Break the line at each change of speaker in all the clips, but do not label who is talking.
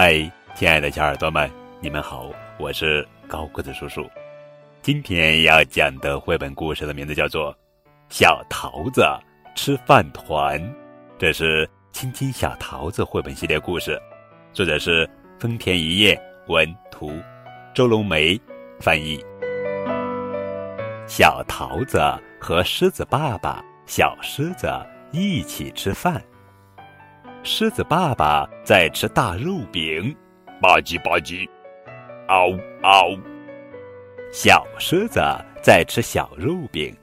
嗨，亲爱的小耳朵们，你们好，我是高个子叔叔。今天要讲的绘本故事的名字叫做《小桃子吃饭团》，这是亲亲小桃子绘本系列故事，作者是丰田一叶，文图，周龙梅翻译。小桃子和狮子爸爸、小狮子一起吃饭。狮子爸爸在吃大肉饼，吧唧吧唧，嗷嗷。小狮子在吃小肉饼，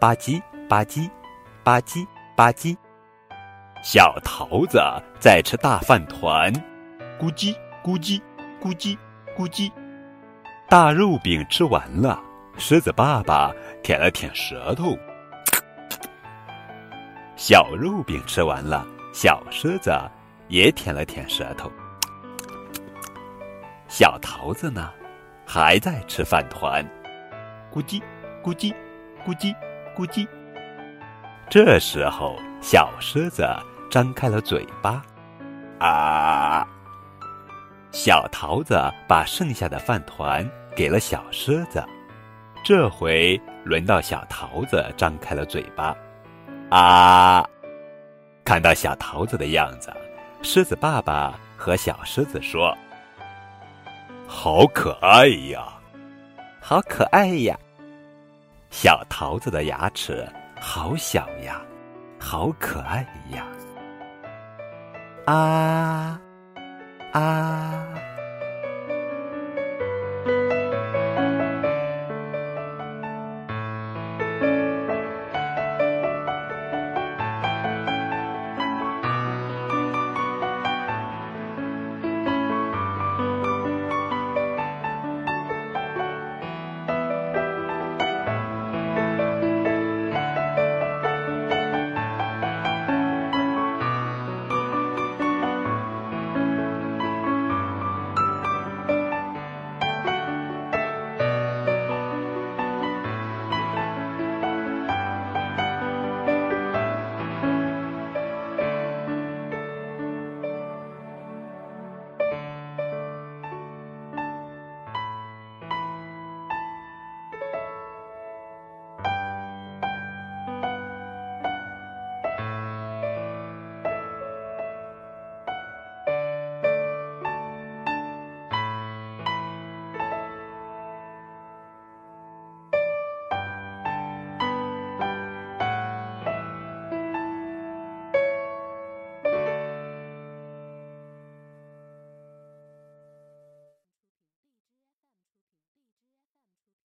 吧唧吧唧，吧唧吧唧。小桃子在吃大饭团，咕叽咕叽咕叽咕叽。大肉饼吃完了，狮子爸爸舔了舔舌头。小肉饼吃完了。小狮子也舔了舔舌头，小桃子呢，还在吃饭团，咕叽咕叽咕叽咕叽。这时候，小狮子张开了嘴巴，啊！小桃子把剩下的饭团给了小狮子，这回轮到小桃子张开了嘴巴，啊！看到小桃子的样子，狮子爸爸和小狮子说：“好可爱呀，好可爱呀！小桃子的牙齿好小呀，好可爱呀！”啊啊